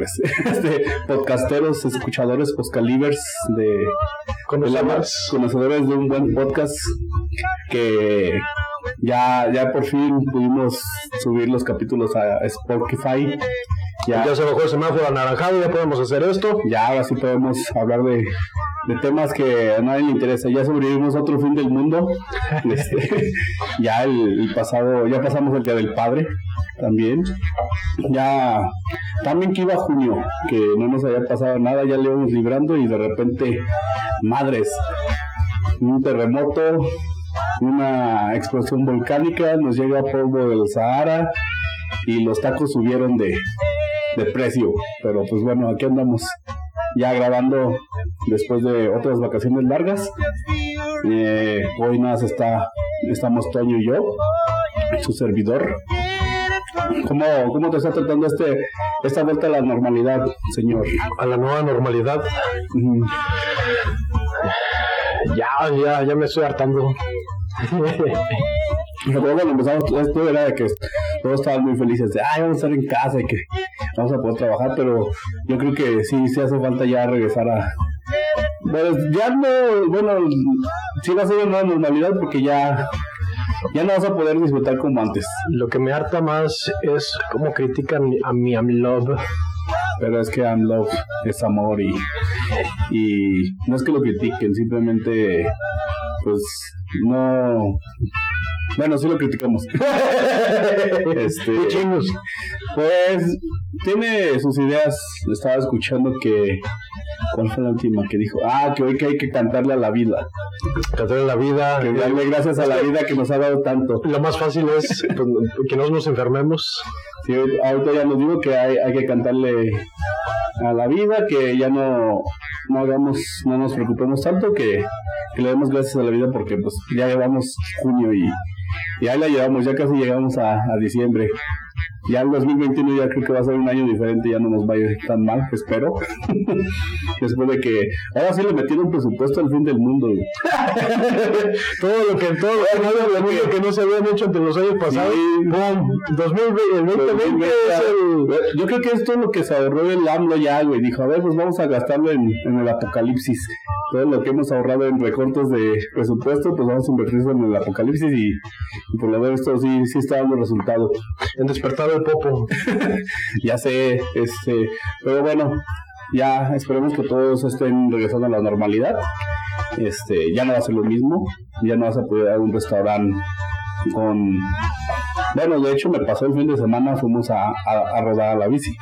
este, podcasteros, escuchadores, podcalivers de, de la- Conocedores. conocedores de un buen podcast que ya, ya por fin pudimos subir los capítulos a Spotify. Ya, Ya se bajó el semáforo anaranjado, ya podemos hacer esto. ya ahora sí podemos hablar de, de temas que a nadie le interesa. Ya sobrevivimos a otro fin del mundo. Este, ya el, el pasado, ya pasamos el día del padre también. Ya también que iba junio, que no nos había pasado nada, ya le íbamos librando y de repente, madres, un terremoto, una explosión volcánica, nos llega polvo del Sahara y los tacos subieron de, precio. Pero pues bueno, aquí andamos ya grabando después de otras vacaciones largas. Eh, hoy nada está, estamos Toño y yo, su servidor. ¿Cómo, ¿Cómo te está tratando este, esta vuelta a la normalidad, señor? A la nueva normalidad. Ya, ya, ya me estoy hartando. Recuerdo cuando empezamos esto era de que todos estaban muy felices de, ay, vamos a estar en casa y que vamos a poder trabajar, pero yo creo que sí, sí hace falta ya regresar a... Bueno, ya no, bueno, sí va a ser una normalidad porque ya, ya no vas a poder disfrutar como antes. Lo que me harta más es cómo critican a mi I'm love. Pero es que I'm love es amor y, y no es que lo critiquen, simplemente pues no... Bueno, sí lo criticamos. este. Pues tiene sus ideas. Estaba escuchando que. ¿Cuál fue la última que dijo? Ah, que hoy que hay que cantarle a la vida. Cantarle la vida. Que darle gracias a la vida que nos ha dado tanto. Lo más fácil es pues, que no nos enfermemos. Sí, ahorita ya nos digo que hay, hay que cantarle a la vida, que ya no, no hagamos, no nos preocupemos tanto, que, que le demos gracias a la vida porque pues ya llevamos junio y, y ahí la llevamos, ya casi llegamos a, a diciembre. Ya el 2021 ya creo que va a ser un año diferente, ya no nos va a ir tan mal, espero. Después de que ahora sí le metieron presupuesto al fin del mundo. Todo lo que todo lo que, que no se habían hecho entre los años pasados. Sí. ¡Pum! 2020, el 2020 es el. Yo creo que esto es lo que se ahorró el AMLO ya, güey. Dijo, a ver, pues vamos a gastarlo en, en el apocalipsis. Todo lo que hemos ahorrado en recortes de presupuesto, pues vamos a invertirlo en el apocalipsis y, y por lo menos esto sí, sí está dando resultado. En despertar el popo. Ya sé, este, pero bueno, ya esperemos que todos estén regresando a la normalidad. Este, ya no va a ser lo mismo, ya no vas a poder ir a un restaurante con bueno, de hecho me pasó el fin de semana, fuimos a, a, a rodar a la bici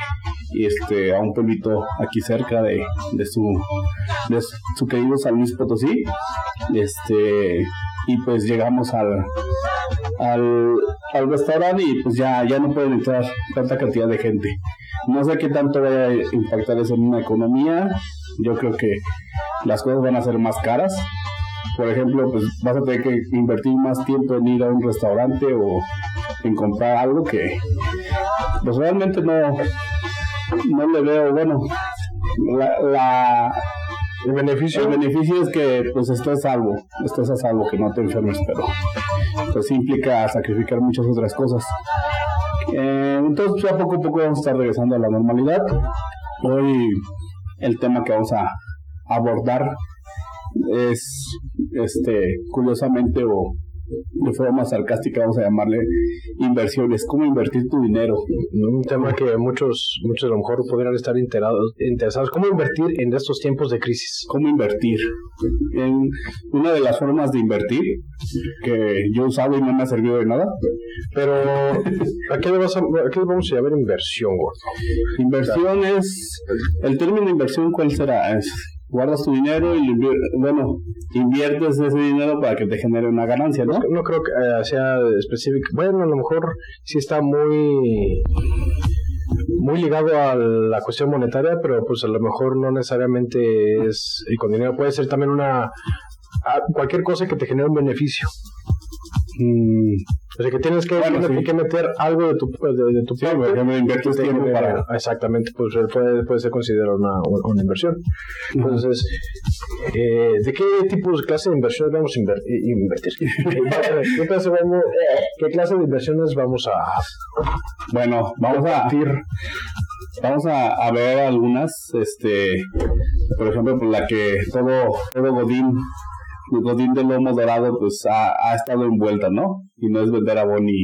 y este a un pueblito aquí cerca de, de su de su querido San Luis Potosí. Este y pues llegamos al al, al restaurante y pues ya, ya no pueden entrar tanta cantidad de gente. No sé qué tanto vaya a impactar eso en una economía. Yo creo que las cosas van a ser más caras. Por ejemplo, pues vas a tener que invertir más tiempo en ir a un restaurante o en comprar algo que pues realmente no, no le veo, bueno, la, la- El beneficio. el beneficio es que pues estés a salvo, estés a salvo, que no te enfermes, pero pues implica sacrificar muchas otras cosas. Eh, entonces ya poco a poco vamos a estar regresando a la normalidad. Hoy el tema que vamos a abordar es este curiosamente o de forma sarcástica vamos a llamarle inversiones, cómo invertir tu dinero. Un tema que muchos, muchos a lo mejor podrían estar enterados, interesados. ¿Cómo invertir en estos tiempos de crisis? cómo invertir. En una de las formas de invertir que yo usado y no me ha servido de nada, Pero, ¿a qué le, vas a, a qué le vamos a llamar inversión, gordo? inversión es el término inversión cuál será es guardas tu dinero y bueno inviertes ese dinero para que te genere una ganancia, ¿no? No creo que eh, sea específico. Bueno, a lo mejor sí está muy muy ligado a la cuestión monetaria, pero pues a lo mejor no necesariamente es y con dinero puede ser también una cualquier cosa que te genere un beneficio. Mm. O sea que tienes que, Bueno, tienes sí. que meter algo de tu, de, de tu Sí, parte inviertes que te tiempo genere- para- Exactamente, pues puede, puede ser considerado una, una inversión. Entonces, eh, ¿de qué tipo de clase de inversiones vamos a inver- invertir? ¿Qué clase, vamos, ¿Qué clase de inversiones vamos a Bueno, vamos a, vamos a, a ver algunas, este, por ejemplo, por la que todo, todo Godín, Godín de lomo dorado, pues ha, ha estado envuelta, ¿no? Y no es vender abón ni,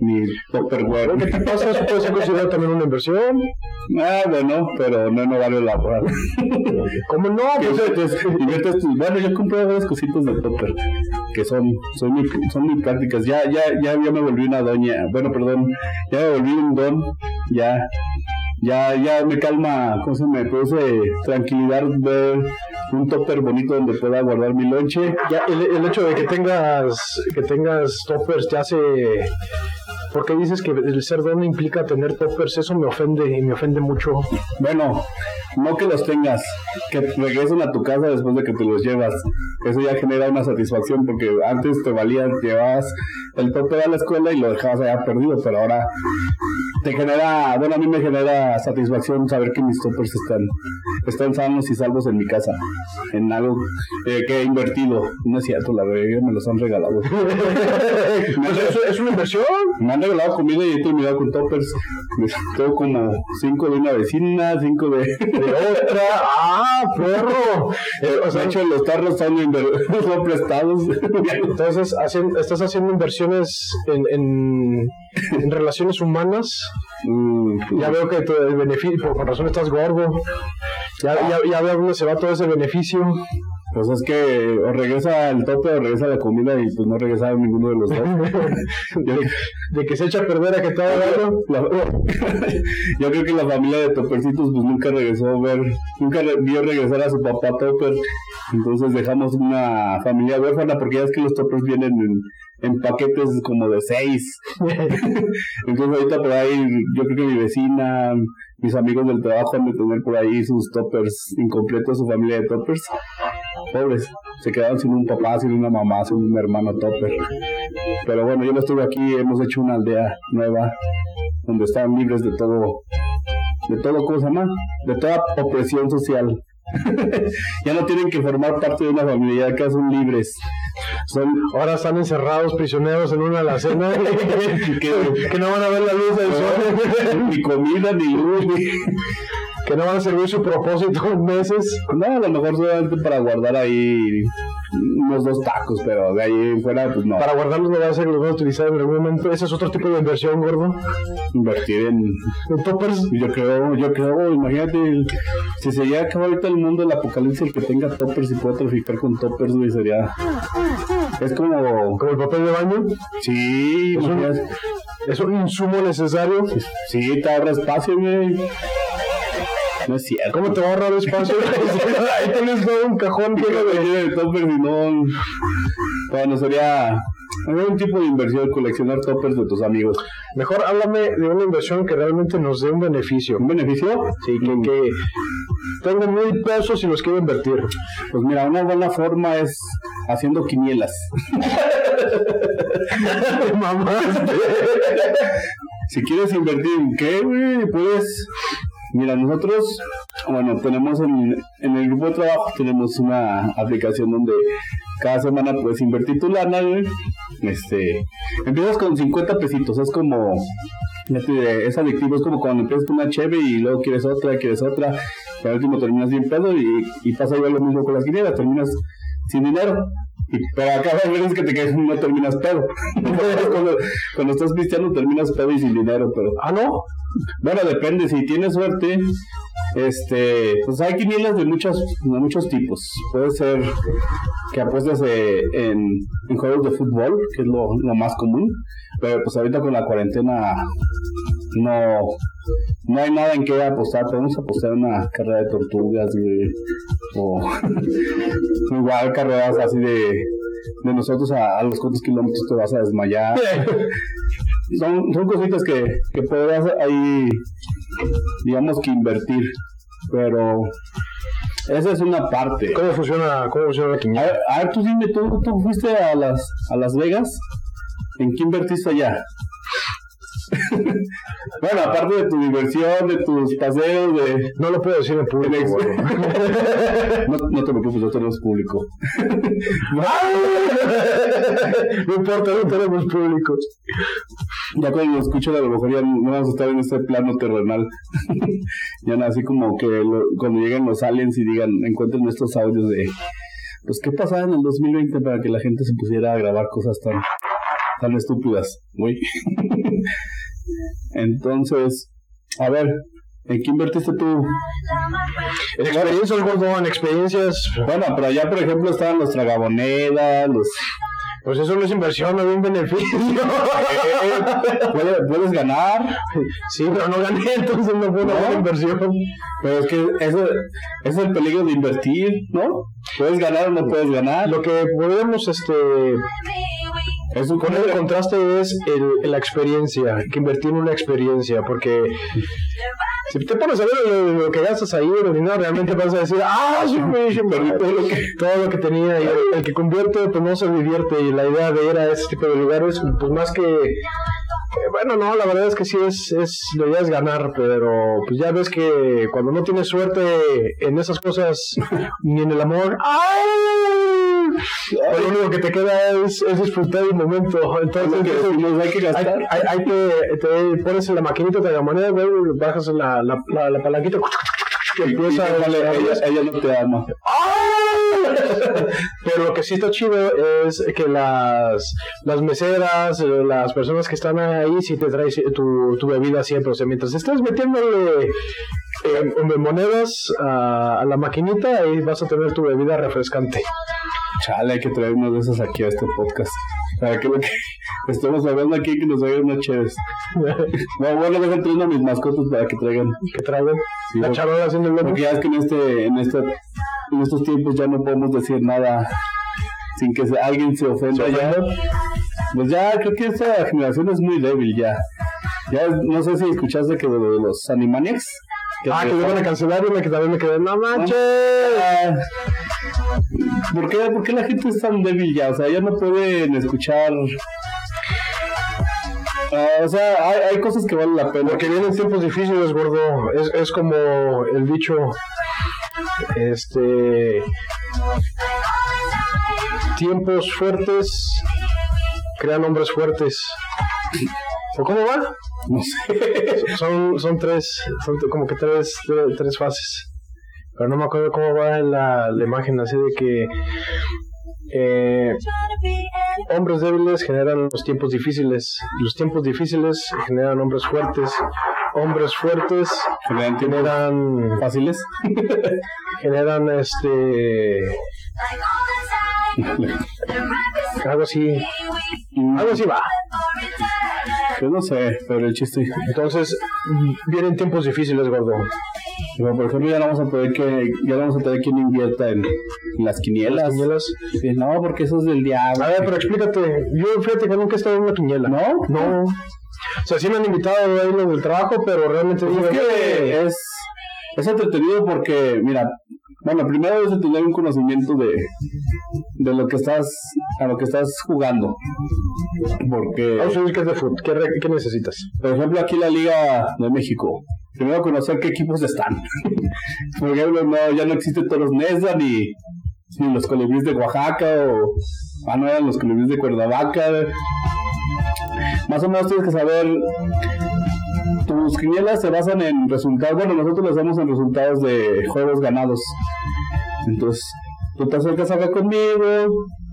ni Tupperware. ¿Qué te pasa? Eso puede ser considerado también una inversión. Ah, bueno, pero no en horario laboral. ¿Cómo no? Pues, bueno, yo compré varias cositas de topper que son, son, muy, son muy prácticas. Ya, ya, ya, ya me volví una doña, bueno, perdón, ya me volví un don, ya, ya, ya me calma, ¿cómo se me produce tranquilidad ver un topper bonito donde pueda guardar mi lonche? ya el, el hecho de que tengas que tengas toppers ya se ¿Por qué dices que el ser don implica tener toppers? Eso me ofende y me ofende mucho. Bueno, no que los tengas, que regresen a tu casa después de que te los llevas. Eso ya genera una satisfacción porque antes te valía, llevabas el topper a la escuela y lo dejabas allá perdido, pero ahora te genera, bueno, a mí me genera satisfacción saber que mis toppers están, están sanos y salvos en mi casa, en algo eh, que he invertido. No es cierto, la verdad, me los han regalado. Pues eso es una inversión. me han regalado comida y he terminado con toppers. Tengo como cinco de una vecina, cinco de... De otra. ¡Ah, perro! Eh, o sea, de hecho, los tarros son, son prestados. entonces estás haciendo inversiones en, en, en relaciones humanas. Mm, Ya veo que tu- el beneficio, por, por razón estás gordo. Ya, ya, ya veo dónde se va todo ese beneficio. Pues es que o regresa el tope o regresa la comida y pues no regresa ninguno de los dos. De que se echa a perder a que todo daño. la- yo creo que la familia de Topercitos pues nunca regresó a ver, nunca re- vio regresar a su papá Topper. Entonces dejamos una familia huérfana porque ya es que los Toppers vienen en, en paquetes como de seis. Entonces ahorita por ahí, yo creo que mi vecina, mis amigos del trabajo han de tener por ahí sus toppers incompletos, su familia de toppers. Pobres, se quedaron sin un papá, sin una mamá, sin un hermano topper. Pero bueno, yo no estuve aquí, hemos hecho una aldea nueva donde están libres de todo, de todo, ¿cómo se llama? De toda opresión social. ya no tienen que formar parte de una familia, ya que son libres. Son Ahora están encerrados, prisioneros en una alacena que, que no van a ver la luz del sol, ni comida, ni luz, ni... que no van a servir su propósito en meses. No, a lo mejor solamente para guardar ahí unos dos tacos, pero de ahí fuera, pues no. Para guardarlos no va a que los van a utilizar en algún momento. Ese es otro tipo de inversión, gordo. Invertir en. En toppers. Yo creo, yo creo, imagínate, si se llega a acabar ahorita el mundo del apocalipsis, el que tenga toppers y pueda traficar con toppers, güey, sería. Es como. Como el papel de baño. Sí, Es un- imagínate. Es un insumo necesario. Sí, te ahorra espacio, güey. No es cierto. ¿Cómo te va a ahorrar espacio? Ahí tienes todo un cajón lleno de... lleno de toppers y no. Bueno, sería. Un tipo de inversión, coleccionar toppers de tus amigos. Mejor háblame de una inversión que realmente nos dé un beneficio. ¿Un beneficio? Sí, que, que tengo mil pesos y los quiero invertir. Pues mira, una buena forma es haciendo quinielas. Mamaste. Si quieres invertir en qué, güey, puedes. Mira, nosotros, bueno, tenemos en, en el grupo de trabajo, tenemos una aplicación donde cada semana puedes invertir tu lana. Este, empiezas con 50 pesitos, es como, fíjate, es adictivo, es como cuando empiezas con una cheve y luego quieres otra, quieres otra, y al último terminas bien pedo y, y pasa igual lo mismo con las quinielas, terminas sin dinero. Pero acá las veces que te quedas no terminas pedo. cuando, cuando estás cristiano terminas pedo y sin dinero, pero Ah, ¿no? bueno, depende, si tienes suerte, este, pues hay quinielas de muchos, de muchos tipos. Puede ser que apuestes eh, en, en juegos de fútbol, que es lo, lo más común, pero pues ahorita con la cuarentena no, no hay nada en qué apostar. Podemos apostar una carrera de tortugas, güey, o igual carreras así de, de nosotros a, a los cuantos kilómetros te vas a desmayar son, son cositas que, que podrás ahí, digamos que invertir, pero esa es una parte. ¿Cómo funciona, cómo funciona la A quiniela? ver, a ver, tú dime, ¿tú, tú fuiste a las, a Las Vegas? ¿En qué invertiste allá? Bueno, aparte de tu diversión, de tus paseos, de... No lo puedo decir en público. no, no, te preocupes, no tenemos público. no importa, no tenemos público. Ya cuando lo escucho, a lo mejor ya no vamos a estar en este plano terrenal. ya nada, así como que cuando lleguen los aliens y digan, encuentren estos audios de... Pues, ¿qué pasaba en el 2020 para que la gente se pusiera a grabar cosas tan tan estúpidas, güey. Entonces, a ver, ¿en qué invertiste tú? En experiencias, gordo, en experiencias. Bueno, pero allá, por ejemplo, estaban los tragabonedas, los... Pues eso no es inversión, no es un beneficio. ¿Puedes, puedes ganar. Sí, pero no gané, entonces no fue una buena inversión. Pero es que eso, es el peligro de invertir, ¿no? Puedes ganar o no puedes ganar. Lo que podemos, este eso, con el contraste es el, la experiencia, que invertir en una experiencia, porque si te pones a ver lo, que gastas ahí, el dinero, realmente vas a decir, ah, sí, perdí todo lo que, todo lo que tenía, y el, que convierte, pues no se divierte, y la idea de ir a ese tipo de lugares, pues más que bueno, no, la verdad es que sí es, es, la idea es ganar, pero pues ya ves que cuando no tienes suerte en esas cosas, ni en el amor, ¡ay! Lo único que te queda es, es disfrutar el momento. Entonces, que, hay que gastar. Hay, hay, que, te pones en la maquinita de la moneda, bajas la, la, la, la palanquita que empieza ella, ella, no te ama. Pero lo que sí está chido es que las, las meseras, las personas que están ahí, sí te traen tu, tu bebida siempre. O sea, mientras estés metiéndole eh, monedas a, a, la maquinita, ahí vas a tener tu bebida refrescante. Chale, hay que traer uno de esos aquí a este podcast. Para que lo que estemos hablando aquí, que nos hagan unas chéves. bueno, bueno, dejan traer a mis mascotas para que traigan. Que traigan. la charola haciendo el Porque ya es que en este, en este, en estos tiempos ya no podemos decir nada sin que alguien se ofenda ya. Pues ya creo que esta generación es muy débil ya. Ya no sé si escuchaste que de los Animaniacs. Ah, que iban a cancelar y me también me quedé, no manches. Ah, ¿Por qué, ¿Por qué la gente es tan débil ya? O sea, ya no pueden escuchar Uh, o sea, hay, hay, cosas que valen la pena. Porque vienen tiempos difíciles, gordo. Es, es como el dicho. Este. Tiempos fuertes crean hombres fuertes. ¿O cómo va? No sé. Son, son tres, son como que tres, tres fases. Pero no me acuerdo cómo va la, la imagen así de que eh, hombres débiles generan los tiempos difíciles, los tiempos difíciles generan hombres fuertes, hombres fuertes generan, fáciles, generan este algo así, algo así va. Yo no sé, pero el chiste. Entonces, vienen tiempos difíciles, gordo. por ejemplo, ya no vamos a poder que, ya no vamos a tener quien invierta en, las quinielas. ¿Las quinielas? no, porque eso es del diablo. A ver, pero explícate. Yo fíjate que nunca he estado en una quiniela. ¿No? No. O sea, sí me han invitado a ir del trabajo, pero realmente pues es que es, es entretenido porque, mira, bueno, primero debes tener un conocimiento de, de lo que estás, a lo que estás jugando. Porque. ¿qué, de fútbol? ¿Qué, ¿Qué necesitas? Por ejemplo, aquí la Liga de México. Primero conocer qué equipos están. Por ejemplo, no, ya no existen todos los Nesa ni, ni los colibríes de Oaxaca o. Ah, no eran los colibríes de Cuernavaca. Más o menos tienes que saber tus quinielas se basan en resultados. Bueno, nosotros lo hacemos en resultados de juegos ganados. Entonces, tú te acercas acá conmigo,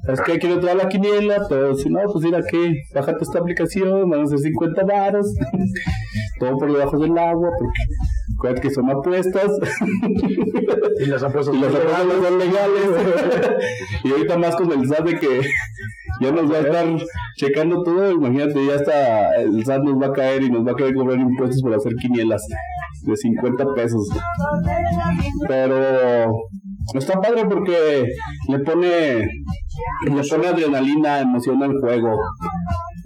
¿sabes qué? Quiero traer la quiniela, pero si no, pues mira que, bájate esta aplicación, van a ser 50 varos, todo por debajo del agua, porque acuérdate que son apuestas. y las apuestas, y las apuestas son legales. y ahorita más con el SAT de que ya nos va a estar checando todo, imagínate, ya está, el SAT nos va a caer y nos va a querer cobrar impuestos por hacer quinielas de 50 pesos. Pero está padre porque le pone, le pone adrenalina, emoción al juego.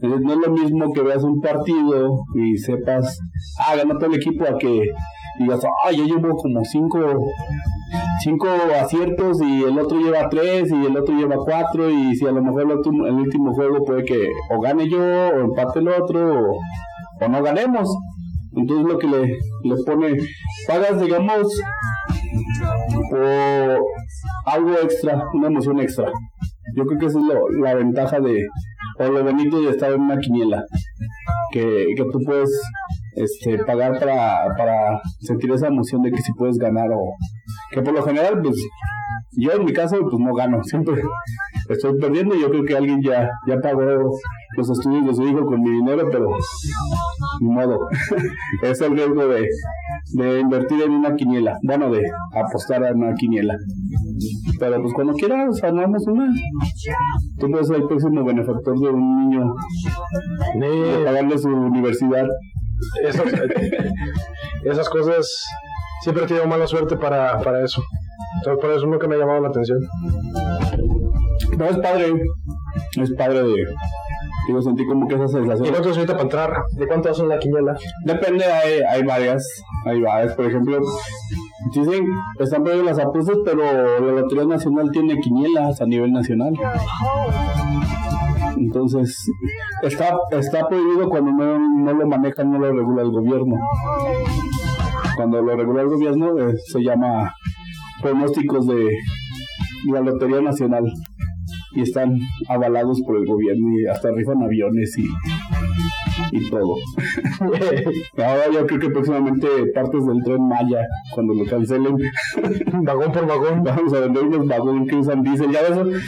No es lo mismo que veas un partido y sepas, ah, ganó todo el equipo a que digas, ah, ya llevo como cinco, cinco aciertos y el otro lleva tres y el otro lleva cuatro y si a lo mejor el, otro- el último juego puede que o gane yo o empate el otro o, o no ganemos. Entonces lo que le, le pone, pagas digamos por algo extra, una emoción extra. Yo creo que esa es lo- la ventaja de, o lo bonito de estar en una quiniela, que, que tú puedes este, pagar para, para sentir esa emoción de que si puedes ganar o que por lo general pues yo en mi caso pues no gano, siempre estoy perdiendo y yo creo que alguien ya, ya pagó los estudios de su hijo con mi dinero, pero ni modo, es el riesgo de, de invertir en una quiniela, bueno, de apostar a una quiniela. Pero pues cuando quieras armamos una. Tú puedes ser el próximo benefactor de un niño, de pagarle su universidad. Esas, esas cosas siempre he tenido mala suerte para, para eso. Entonces, por eso nunca me ha llamado la atención. No es padre, es padre de. Digo, sentí como que esa ¿Y sensación. cuánto es ahorita para entrar? ¿De cuánto hacen la quiniela? Depende, hay, hay varias. Hay varias, por ejemplo. Dicen, están prohibidas las apuestas, pero la Lotería Nacional tiene quinielas a nivel nacional. Entonces, está, está prohibido cuando no, no lo maneja, no lo regula el gobierno. Cuando lo regula el gobierno, eh, se llama pronósticos de la Lotería Nacional. Y están avalados por el gobierno y hasta rifan aviones y, y todo. Ahora yo creo que próximamente partes del tren Maya, cuando lo cancelen, vagón por vagón. vamos a vender unos vagones que usan diésel. Ya ves,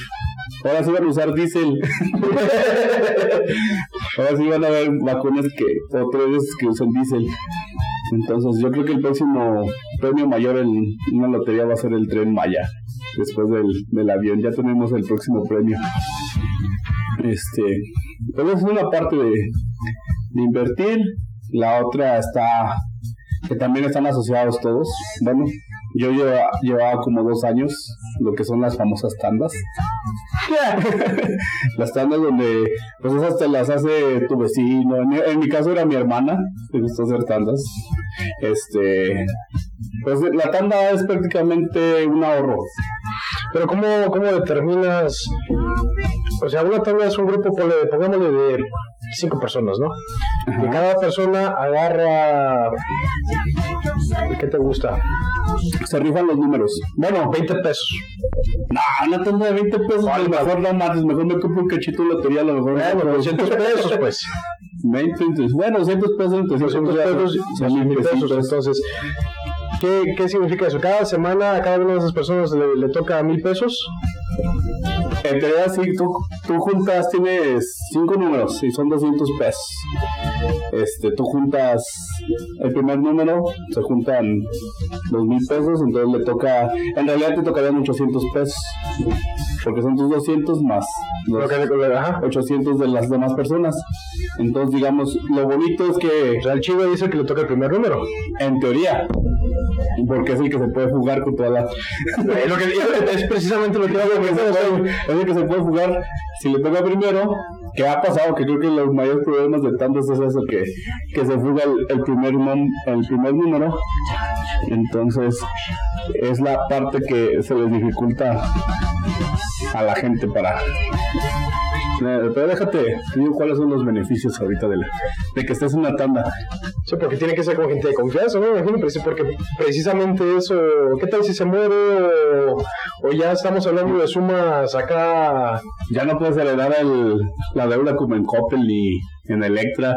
ahora sí van a usar diésel. ahora sí van a haber vagones que, o trenes que usan diésel. Entonces yo creo que el próximo premio mayor en una lotería va a ser el tren Maya. Después del, del avión, ya tenemos el próximo premio. Este, pero es una parte de, de invertir. La otra está, que también están asociados todos. Bueno, yo lleva- llevaba como dos años, lo que son las famosas tandas. las tandas donde, pues esas te las hace tu vecino. En mi, en mi caso era mi hermana, me gustó hacer tandas. Este, pues la tanda es prácticamente un ahorro. Pero ¿cómo, cómo determinas? O sea, una tabla es un grupo, pongámosle de cinco personas, ¿no? Y cada persona agarra... ¿Qué te gusta? Se rifan los números. Bueno, 20 pesos. no, una tanda de 20 pesos, pues mejor no mates, mejor me compro un cachito de lotería, a lo mejor. Bueno, 200 pesos, pues. 20, entonces, bueno, 200 pesos, entonces 200 pesos, son mil mil pesos. pesitos. Entonces, ¿qué, ¿qué significa eso? Cada semana a cada una de esas personas le, le toca mil pesos. En teoría, sí, tú, tú juntas, tienes cinco números y son 200 pesos. Este, tú juntas el primer número, se juntan dos mil pesos, entonces le toca, en realidad te tocarían 800 pesos, porque son tus 200 más los ajá. 800 de las demás personas. Entonces, digamos, lo bonito es que, O sea, el chivo dice que le toca el primer número. en teoría, porque es el que se puede jugar con toda la... Lo que, es precisamente lo que hago. es el que se puede jugar si le toca primero que ha pasado que creo que los mayores problemas de tantos es eso que, que se fuga el, primer el primer número. Entonces es la parte que se les dificulta a la gente para Pero déjate te digo cuáles son los beneficios ahorita de, la- de que estés en una tanda Sí, porque tiene que ser con gente de confianza, ¿no? Me imagino, porque precisamente eso, ¿qué tal si se muere o, o ya estamos hablando de sumas acá? ya no puedes heredar el, la deuda como en Coppel ni en Electra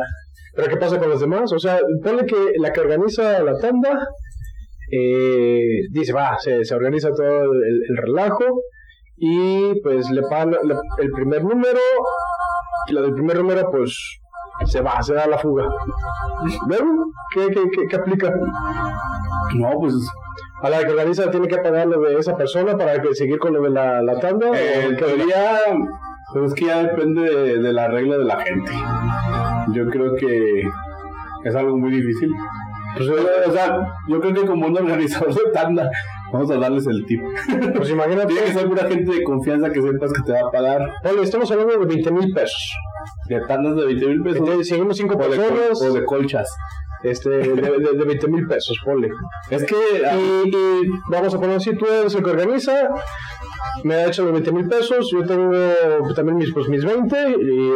¿Pero qué pasa con los demás? O sea, ponle que la que organiza la tanda eh, dice, va, se, se organiza todo el, el relajo y pues le pagan el primer número y la del primer número pues se va, se da la fuga. ¿Luego? ¿Qué, qué, qué, qué aplica? no pues A la que organiza tiene que pagar lo de esa persona para que seguir con lo de la, la tanda. Eh, ¿O en teoría, pues es que ya depende de, de la regla de la gente. Yo creo que es algo muy difícil. Pues, o sea, yo creo que como un organizador de tanda, vamos a darles el tip. Pues imagínate, Tiene que ser una gente de confianza que sepas que te va a pagar ponle, estamos hablando de 20 mil pesos. de tandas de 20 mil pesos Entonces, seguimos cinco o de, col- personas. o de colchas. este, de, de, de 20 mil pesos, ponle. Es que Y, y vamos a poner si tú eres el que organiza, me ha hecho los 20 mil pesos, yo tengo también mis, pues, mis 20 y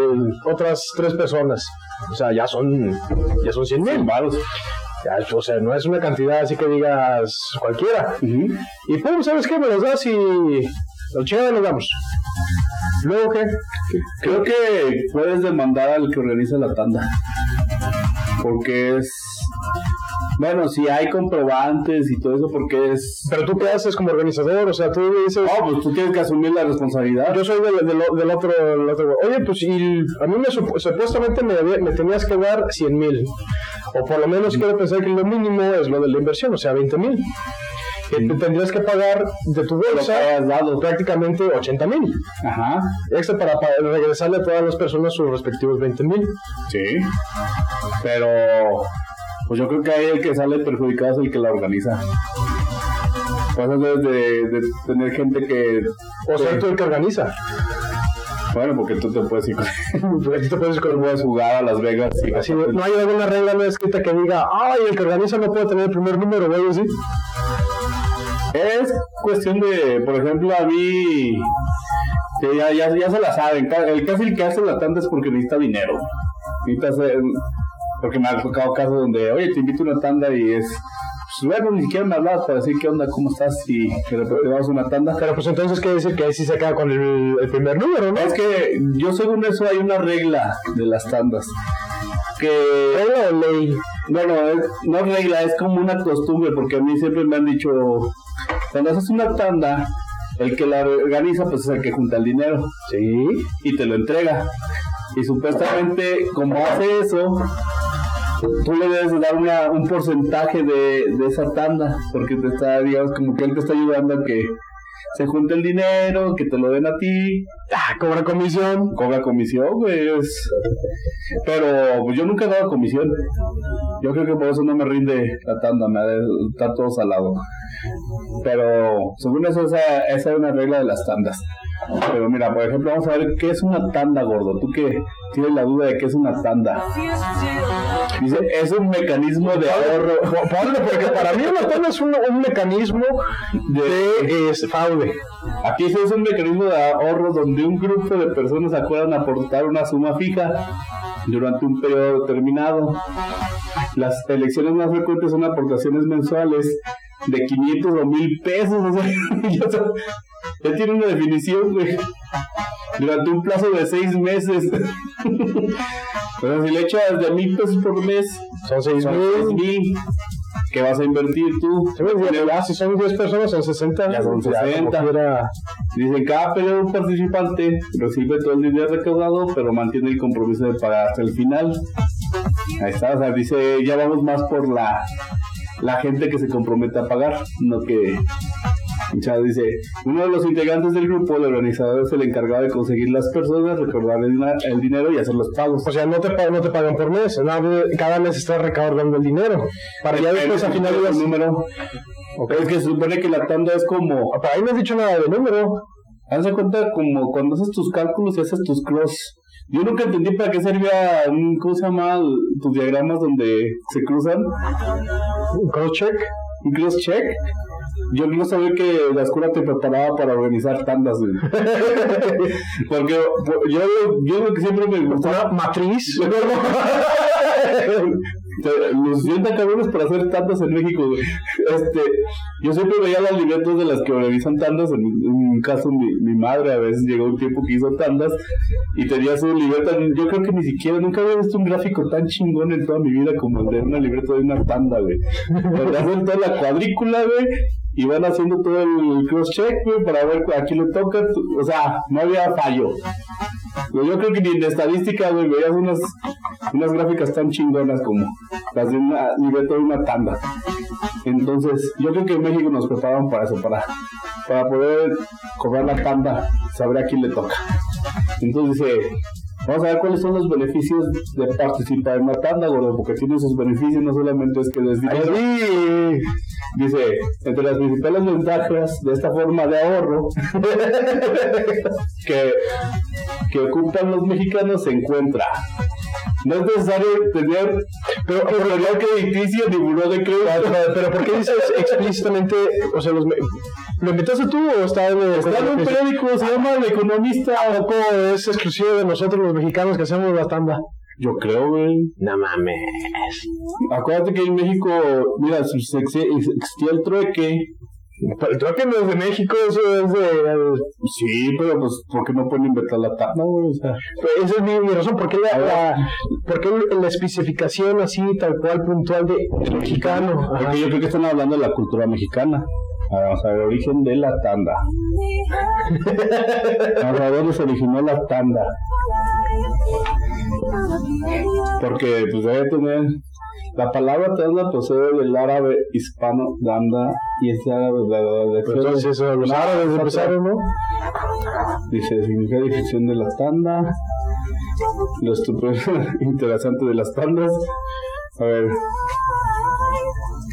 otras tres personas. O sea, ya son, ya son 100 mil. varos. O sea, no es una cantidad así que digas cualquiera. Y pum, ¿sabes qué? Me los das y los chingados nos damos. Luego, ¿qué? Creo que puedes demandar al que organiza la tanda. Porque es. Bueno, si hay comprobantes y todo eso, porque es. Pero tú qué haces como organizador, o sea, tú dices, Oh, pues tú tienes que asumir la responsabilidad. yo soy del, del, del otro, del otro. Oye, pues y a mí me sup- supuestamente me, me tenías que dar 100 mil. O por lo menos quiero pensar que lo mínimo es lo de la inversión, o sea, 20 mil. Tendrías que pagar de tu bolsa dado. prácticamente 80 mil. Ajá. Extra para, para regresarle a todas las personas sus respectivos 20 mil. Sí. Pero. Pues yo creo que ahí el que sale perjudicado es el que la organiza. Pues eso debes de, de tener gente que. O sea, tú el que organiza. Bueno, porque tú te puedes ir. Porque tú te puedes jugar a Las Vegas y Así, no hay alguna regla no escrita que diga, ay, el que organiza no puede tener el primer número, güey, así. Es cuestión de, por ejemplo, a mí, que ya, ya, ya se la saben, el casi el que hace la tanda es porque necesita dinero. Necesita hacer, porque me ha tocado casos donde, oye, te invito a una tanda y es, pues bueno, ni siquiera me hablas para decir qué onda, cómo estás y de repente vamos a una tanda. Pero pues entonces quiere decir que ahí sí se acaba con el, el primer número, ¿no? Es que yo según eso hay una regla de las tandas. Que ¿Regla o ley? No, no, es, no regla, es como una costumbre, porque a mí siempre me han dicho, cuando haces una tanda, el que la organiza, pues es el que junta el dinero Sí. y te lo entrega. Y supuestamente, como hace eso, tú le debes de dar una, un porcentaje de, de esa tanda, porque te está, digamos, como que él te está ayudando a que se junte el dinero, que te lo den a ti, Ah, cobra comisión. cobra comisión, güey. es- Pero pues, yo nunca he dado comisión. Yo creo que por eso no me rinde la tanda, me estar todo salado. Pero según eso, esa, esa es una regla de las tandas. Pero mira, por ejemplo, vamos a ver qué es una tanda, gordo. Tú que tienes la duda de qué es una tanda. Dice, es un mecanismo de ahorro. Ponle, porque para mí una tanda es un, un mecanismo de es, fraude. Aquí se es un mecanismo de ahorro donde un grupo de personas acuerdan aportar una suma fija durante un periodo determinado. Las elecciones más frecuentes son aportaciones mensuales de 500 o 1000 pesos. O sea, ya, tiene una definición, güey. Durante un plazo de 6 meses. Pero si le echas de 1000 pesos por mes, Son seis son mil. 6000 que vas a invertir tú. Sí, pues, ya, si son 10 personas, son 60. Ya son como 60. quiera. Dice, cada periodo participante recibe todo el dinero recaudado, pero mantiene el compromiso de pagar hasta el final. Ahí está, o sea, dice, ya vamos más por la, la gente que se compromete a pagar, no que... O sea, dice, uno de los integrantes del grupo, el organizador, es el encargado de conseguir las personas, recordar el, el dinero y hacer los pagos. O sea, no te, no te pagan por mes. Cada mes estás recaudando el dinero. Para ya después al final el número. Es que se supone que la tanda es como Para ahí no has dicho nada de número. Haz de cuenta como cuando haces tus cálculos y haces tus cross. Yo nunca entendí para qué servía un, ¿cómo se llama? Tus diagramas donde se cruzan. Cross check. Un cross check. Yo no sabía que la escuela te preparaba para organizar tandas, güey. Porque po- yo, yo lo que siempre me gustó. Una matriz. Los sientan cabrones para hacer tandas en México, güey. Este, yo siempre veía las libretas de las que organizan tandas. En, un caso, mi, mi madre a veces llegó un tiempo que hizo tandas y tenía su libreta. Yo creo que ni siquiera, nunca había visto un gráfico tan chingón en toda mi vida como el de una libreta de una tanda, güey. Hacen toda la cuadrícula, güey. Y van haciendo todo el cross-check, güey, para ver a quién le toca. O sea, no había fallo. Pues yo creo que ni en estadística, güey, veías unas, unas gráficas tan chingonas como las de una libreta de una tanda. Entonces, yo creo que en México nos prepararon para eso, para, para poder cobrar la tanda, saber a quién le toca. Entonces dice, vamos a ver cuáles son los beneficios de participar en una tanda, gordo, porque tiene sus beneficios, no solamente es que dinero. Ahí Dice, entre las principales ventajas de esta forma de ahorro que, que ocupan los mexicanos se encuentra No es necesario tener Pero, pero, historial crediticio ni buró de crédito. pero, pero ¿por qué dices explícitamente, o sea, los, me- ¿lo inventaste tú o está en, Está en un periódico, se llama El Economista. ¿A poco es exclusivo de nosotros los mexicanos que hacemos la tanda? Yo creo, güey. No mames. Acuérdate que en México, mira, si existía el trueque. Pero el trueque no es de México, eso es de... Sí, pero pues, ¿por qué no pueden inventar la tanda, güey? O sea, Pero esa es mi, mi razón, ¿por qué la, la, por qué la especificación así, tal cual, puntual de mexicano? Porque yo creo que están hablando de la cultura mexicana. A ver, Vamos a ver, origen de la tanda. Vamos a ver dónde se originó la tanda. Porque pues debe tener... La palabra tanda procede del árabe hispano danda y es árabe de la entonces eso, los árabes empezaron, ¿no? Dice, significa difusión de la tanda. Lo estupendo, interesante de las tandas. A ver,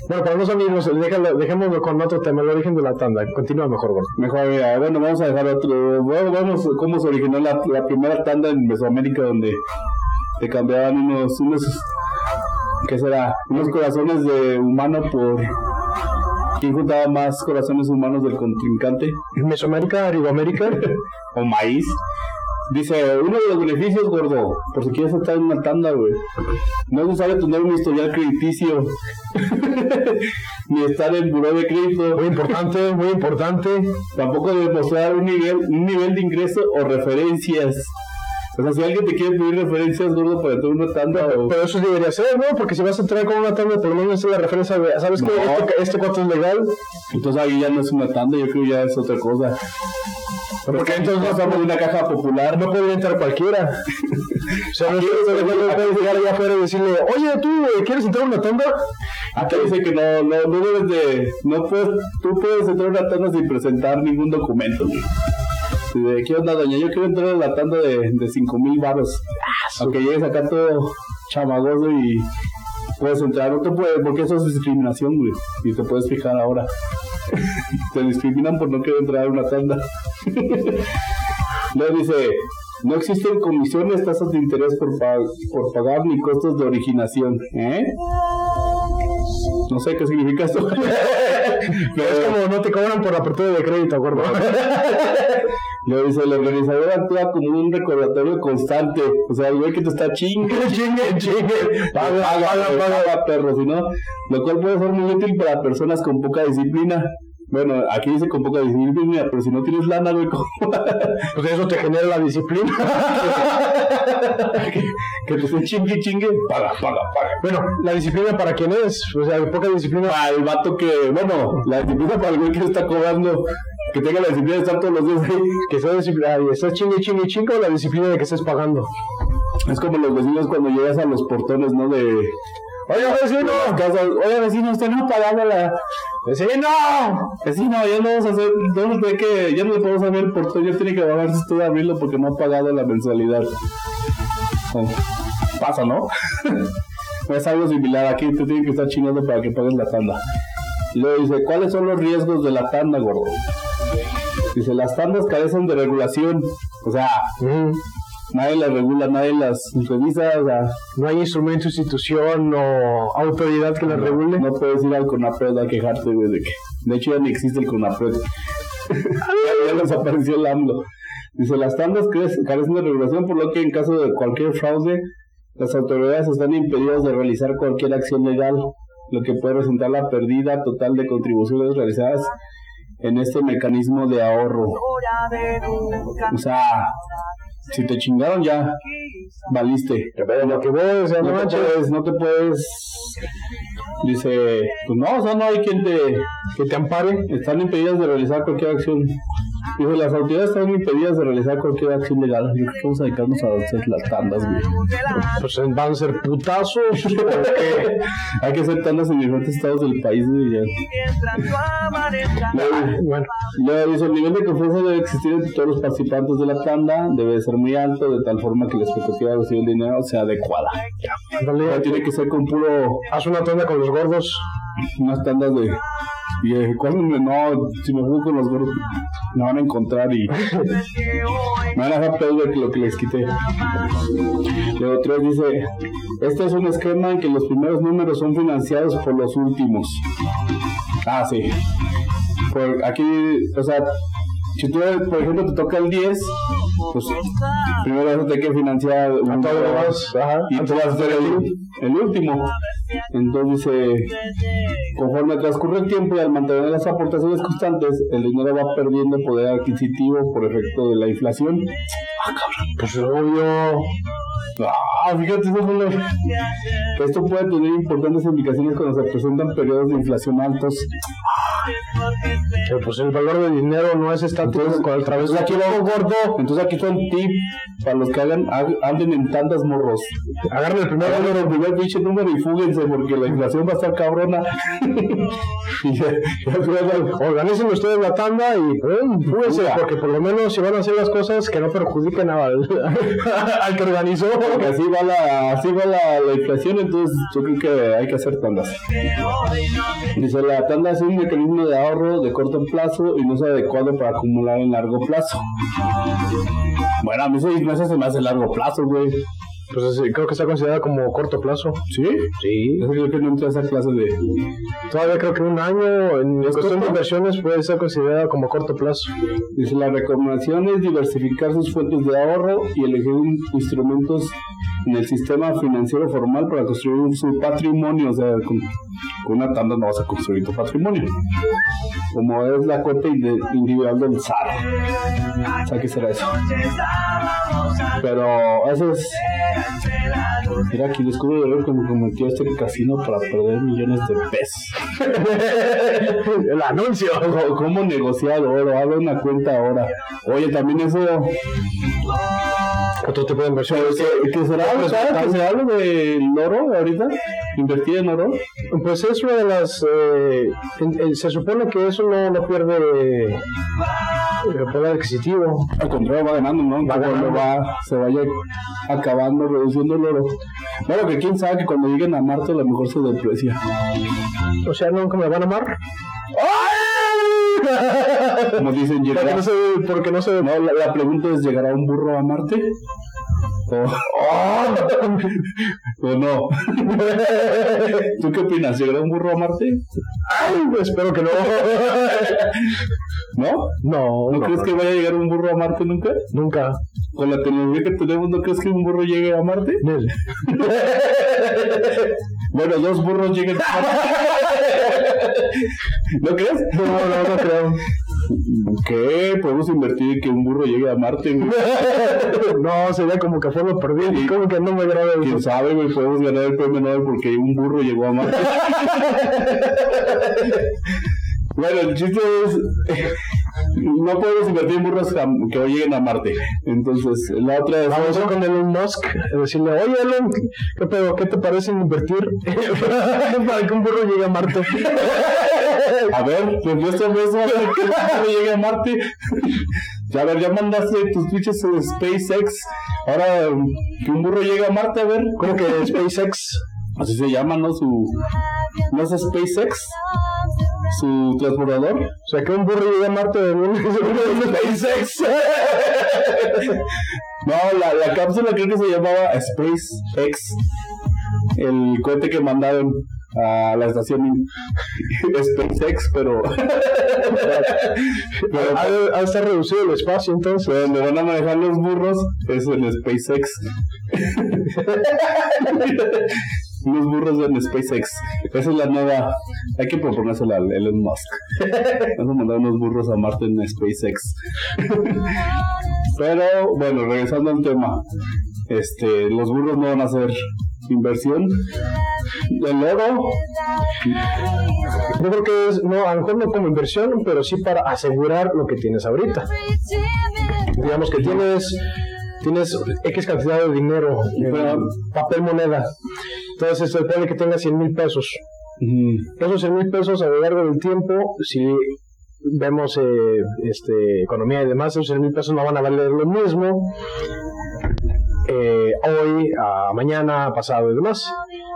Bueno, para los amigos, déjalo, dejémoslo con otro tema, el origen de la tanda. Continúa mejor, gordo. mejor, mira, bueno, vamos a dejar otro. Bueno, vamos, cómo se originó la, la primera tanda en Mesoamérica, donde te cambiaban unos, unos, ¿qué será? Unos corazones de humano por. ¿Quién juntaba más corazones humanos del contrincante? ¿En Mesoamérica, Aridoamérica? o maíz. Dice, uno de los beneficios, gordo, por si quieres estar en una tanda, güey. No es necesario tener un historial crediticio. Ni estar en buró de crédito. Muy importante, muy importante. Tampoco demostrar un nivel, un nivel de ingreso o referencias. O sea, si alguien te quiere pedir referencias, gordo, para entrar en una tanda o... Pero eso debería ser, ¿no? Porque si vas a entrar con una tanda, por lo menos es la referencia de, ¿sabes qué? No. Este, este cuarto es legal. Entonces ahí ya no es una tanda, yo creo ya es otra cosa. Porque entonces estamos en una caja popular. no podría entrar cualquiera. O sea, no, puedes llegar allá afuera y decirle, oye, tú, güey, ¿quieres entrar a una tanda? Acá dice que no, no, no debes de, no puedes, tú puedes entrar a una tanda sin presentar ningún documento. güey. De, ¿Qué onda, doña? Yo quiero entrar a la tanda de, de 5 mil baros. Aunque llegues acá todo chamagoso y puedes entrar, no te puedes, porque eso es discriminación, güey. Y te puedes fijar ahora. te discriminan por no querer entrar a una tanda. Luego dice, no existen comisiones, tasas de interés por, pa- por pagar ni costos de originación. ¿Eh? No sé qué significa esto. Pero es como no te cobran por apertura de crédito, gordo. Luego dice, el organizador actúa como un recordatorio constante. O sea, el güey que te está chingue, chingue, chingue. Paga, paga, paga, paga, perro. Si no, lo cual puede ser muy útil para personas con poca disciplina. Bueno, aquí dice con poca disciplina, pero si no tienes lana, güey, ¿cómo? Pues eso te genera la disciplina. que, que te esté chingue, chingue. Paga, paga, paga. Bueno, la disciplina para quién es? O sea, poca disciplina. Para el vato que, bueno, la disciplina para el güey que está cobrando, que tenga la disciplina de estar todos los días ahí. Que sea disciplina, y estás chingue, chingue, chingue o la disciplina de que estés pagando. Es como los vecinos cuando llegas a los portones, ¿no? De. Oiga, vecino, casas, oiga, vecino, usted no ha pagado la. ¡Vecino! Vecino, ya no vamos a hacer. No ve que ya no le podemos abrir el portón, ya tiene que bajarse usted a abrirlo porque no ha pagado la mensualidad. Oh, Pasa, ¿no? es algo similar. Aquí te tienen que estar chingando para que pagues la tanda. Y luego dice: ¿Cuáles son los riesgos de la tanda, gordo? Dice: Las tandas carecen de regulación. O sea, nadie las regula, nadie las revisa. O sea, No hay instrumento, institución o autoridad que las regule. No puedes ir al CONAPRED a quejarte, güey, de que... De hecho, ya ni existe el CONAPRED. ya, desapareció el AMLO. Dice, las tandas carecen de regulación, por lo que en caso de cualquier fraude, las autoridades están impedidas de realizar cualquier acción legal, lo que puede representar la pérdida total de contribuciones realizadas en este mecanismo de ahorro. O sea, si te chingaron ya, valiste. Pero lo que voy, o sea, no No te manches. puedes, no te puedes. Dice, pues no, o sea, no hay quien te. Que te ampare. Están impedidas de realizar cualquier acción. Dice, las autoridades están impedidas de realizar cualquier acción legal. Yo creo que vamos a dedicarnos a hacer las tandas, güey. Pues van a ser putazos. Hay que hacer tandas en diferentes estados del país, güey. ya. Bueno, dice, el nivel de confianza debe existir entre todos los participantes de la tanda, debe ser muy alto, de tal forma que la expectativa de recibir dinero sea adecuada. Dale, tiene que ser con puro haz una tanda con los gordos. unas tandas de. Y eh, me- no, si me juego con los gordos, me van a encontrar y me van a dejar peor de lo que les quité. Pero tres dice, este es un esquema en que los primeros números son financiados por los últimos. Ah, sí. Por aquí, o sea, si tú, por ejemplo, te toca el 10, pues primero a tener que financiar un todo lo demás, ajá, y tú vas a ser el, el último. Entonces, eh, conforme transcurre el tiempo y al mantener las aportaciones constantes, el dinero va perdiendo poder adquisitivo por efecto de la inflación. Pues obvio. Ah, fíjate, eso fue lo- Esto puede tener importantes implicaciones cuando se presentan periodos de inflación altos. Pero pues el valor del dinero no es estático con el través Entonces aquí va gordo. Entonces aquí está un tip para los que hagan, ha- anden en tandas morros. Agarren el primer Agarren el primer pinche número y fúguense porque la inflación va a estar cabrona. y ya, ya luego- Organicen ustedes la tanda y fúguense, porque por lo menos si van a hacer las cosas que no perjudiquen al, al que organizó. porque así va la, así va la, la inflación, entonces yo creo que hay que hacer tandas. Dice, la tanda es un mecanismo de ahorro de corto plazo y no es adecuado para acumular en largo plazo. Bueno, a mí seis meses se me hace largo plazo, güey. Pues sí, creo que está considerada como corto plazo. ¿Sí? Sí. Yo creo que no a esa clase de... Todavía creo que un año en cuestión de inversiones puede ser considerada como corto plazo. Dice, la recomendación es diversificar sus fuentes de ahorro y elegir un- instrumentos en el sistema financiero formal para construir su patrimonio. O sea, con, con una tanda no vas a construir tu patrimonio. Como es la cuenta individual del SAR. O sea, ¿qué será eso? Pero eso es... Mira, aquí descubro de ver que me cometió este casino para perder millones de pesos. el anuncio. ¿Cómo negociar oro? Abre una cuenta ahora. Oye, también eso... Otro tipo de inversión. ¿Que, que será, ¿sabes? que se habla del oro ahorita? ¿Invertir en oro? Pues es una de las. eh, se supone que eso no, no pierde eh, poder adquisitivo. Al contrario, va ganando, ¿no? Va ganando. va, se vaya acabando, reduciendo el oro. Bueno, que quién sabe que cuando lleguen a Marte a lo mejor se deprecia. O sea, nunca me van a amar. Como dicen, Porque llegará... no se, porque no se No, la, la pregunta es, ¿llegará un burro a Marte? ¿O, o no? ¿Tú qué opinas? ¿Llegará un burro a Marte? Ay, espero que no. ¿No? No, ¿No no, crees que vaya a llegar un burro a Marte nunca? nunca. Con la tecnología que tenemos, ¿no crees que un burro llegue a Marte? Nel. Bueno, dos burros lleguen a Marte. ¿No crees? No, no, no creo. ¿Qué? Podemos invertir en que un burro llegue a Marte, güey. No, sería como que fue lo perdido. Y como que no me agrada ¿Quién sabe, güey? Podemos ganar el premio Nobel porque un burro llegó a Marte. bueno, el chiste es... No podemos invertir en burros que lleguen a Marte. Entonces, la otra es... Vamos a con Elon Musk a decirle, oye Elon, ¿qué pedo? ¿Qué te parece invertir para que un burro llegue a Marte? A ver, pues demuéstrame eso, a ver que un burro llegue a Marte. Ya, a ver, ya mandaste tus pinches eh, SpaceX. Ahora, que un burro llegue a Marte, a ver. Como que SpaceX. Así se llama, ¿no? Su... ¿No es SpaceX? Su transbordador. O sea, que un burro llegue a Marte de SpaceX. No, la, la cápsula creo que se llamaba SpaceX. El cohete que mandaron a la estación SpaceX, pero... pero Ha ha estar reducido el espacio entonces. donde van a manejar los burros es el SpaceX. Los burros en SpaceX. Esa es la nueva. Hay que proponérsela a Elon Musk. Vamos a mandar unos burros a Marte en SpaceX. Pero bueno, regresando al tema. Este, los burros no van a hacer inversión. El oro, Yo creo que es, no, a lo mejor no como inversión, pero sí para asegurar lo que tienes ahorita. Digamos que tienes, tienes X cantidad de dinero en papel moneda. Entonces se supone que tengas 100 mil pesos. ujú, Esos 100 mil pesos a lo largo del tiempo, si vemos eh, este, economía y demás, esos 100 mil pesos no van a valer lo mismo eh, hoy, a mañana, a pasado y demás.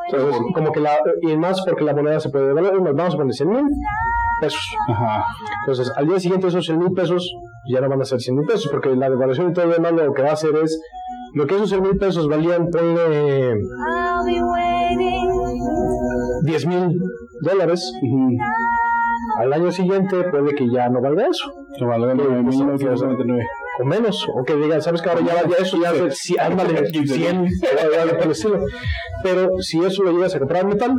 Entonces, como que la, y más porque la moneda se puede devaluar, vamos a poner 100 mil pesos. ajá. Entonces, al día siguiente esos 100 mil pesos ya no van a ser 100 mil pesos, porque la devaluación y todo lo demás lo que va a hacer es lo que esos 100 mil pesos valían, ponle 10 mil dólares. Al año siguiente puede que ya no valga eso. No valga 9.999 o menos, o que digan, sabes que ahora ya, ya eso ya si, ándale, 100, por el estilo. Pero si eso lo llevas a comprar metal,